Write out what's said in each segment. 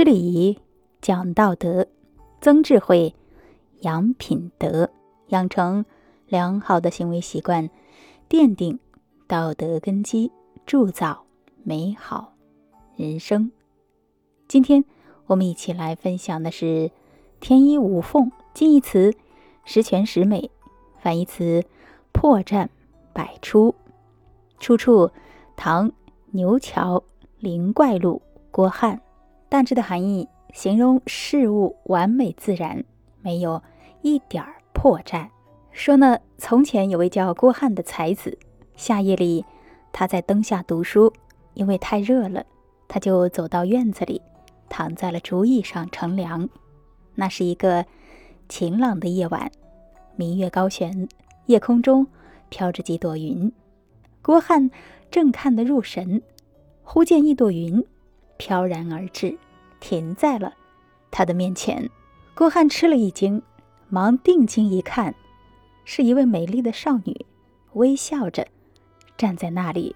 知礼仪，讲道德，增智慧，养品德，养成良好的行为习惯，奠定道德根基，铸造美好人生。今天我们一起来分享的是“天衣无缝”近义词“十全十美”，反义词“破绽百出”。出处：唐牛桥灵怪录，郭汉。大致的含义，形容事物完美自然，没有一点儿破绽。说呢，从前有位叫郭汉的才子，夏夜里他在灯下读书，因为太热了，他就走到院子里，躺在了竹椅上乘凉。那是一个晴朗的夜晚，明月高悬，夜空中飘着几朵云。郭汉正看得入神，忽见一朵云。飘然而至，停在了他的面前。郭汉吃了一惊，忙定睛一看，是一位美丽的少女，微笑着站在那里。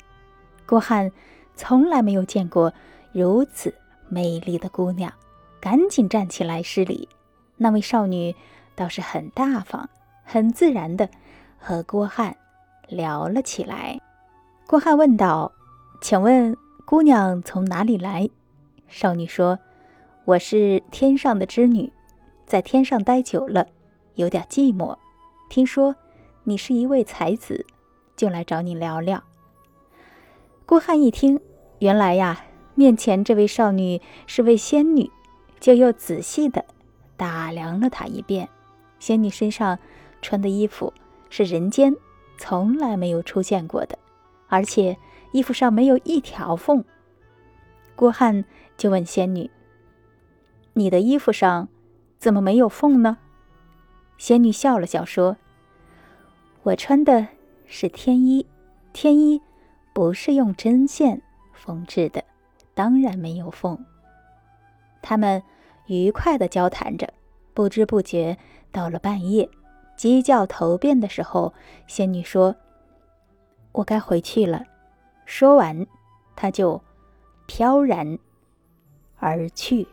郭汉从来没有见过如此美丽的姑娘，赶紧站起来施礼。那位少女倒是很大方，很自然的和郭汉聊了起来。郭汉问道：“请问？”姑娘从哪里来？少女说：“我是天上的织女，在天上待久了，有点寂寞。听说你是一位才子，就来找你聊聊。”郭汉一听，原来呀，面前这位少女是位仙女，就又仔细的打量了她一遍。仙女身上穿的衣服是人间从来没有出现过的，而且。衣服上没有一条缝，郭汉就问仙女：“你的衣服上怎么没有缝呢？”仙女笑了笑说：“我穿的是天衣，天衣不是用针线缝制的，当然没有缝。”他们愉快的交谈着，不知不觉到了半夜，鸡叫头遍的时候，仙女说：“我该回去了。”说完，他就飘然而去。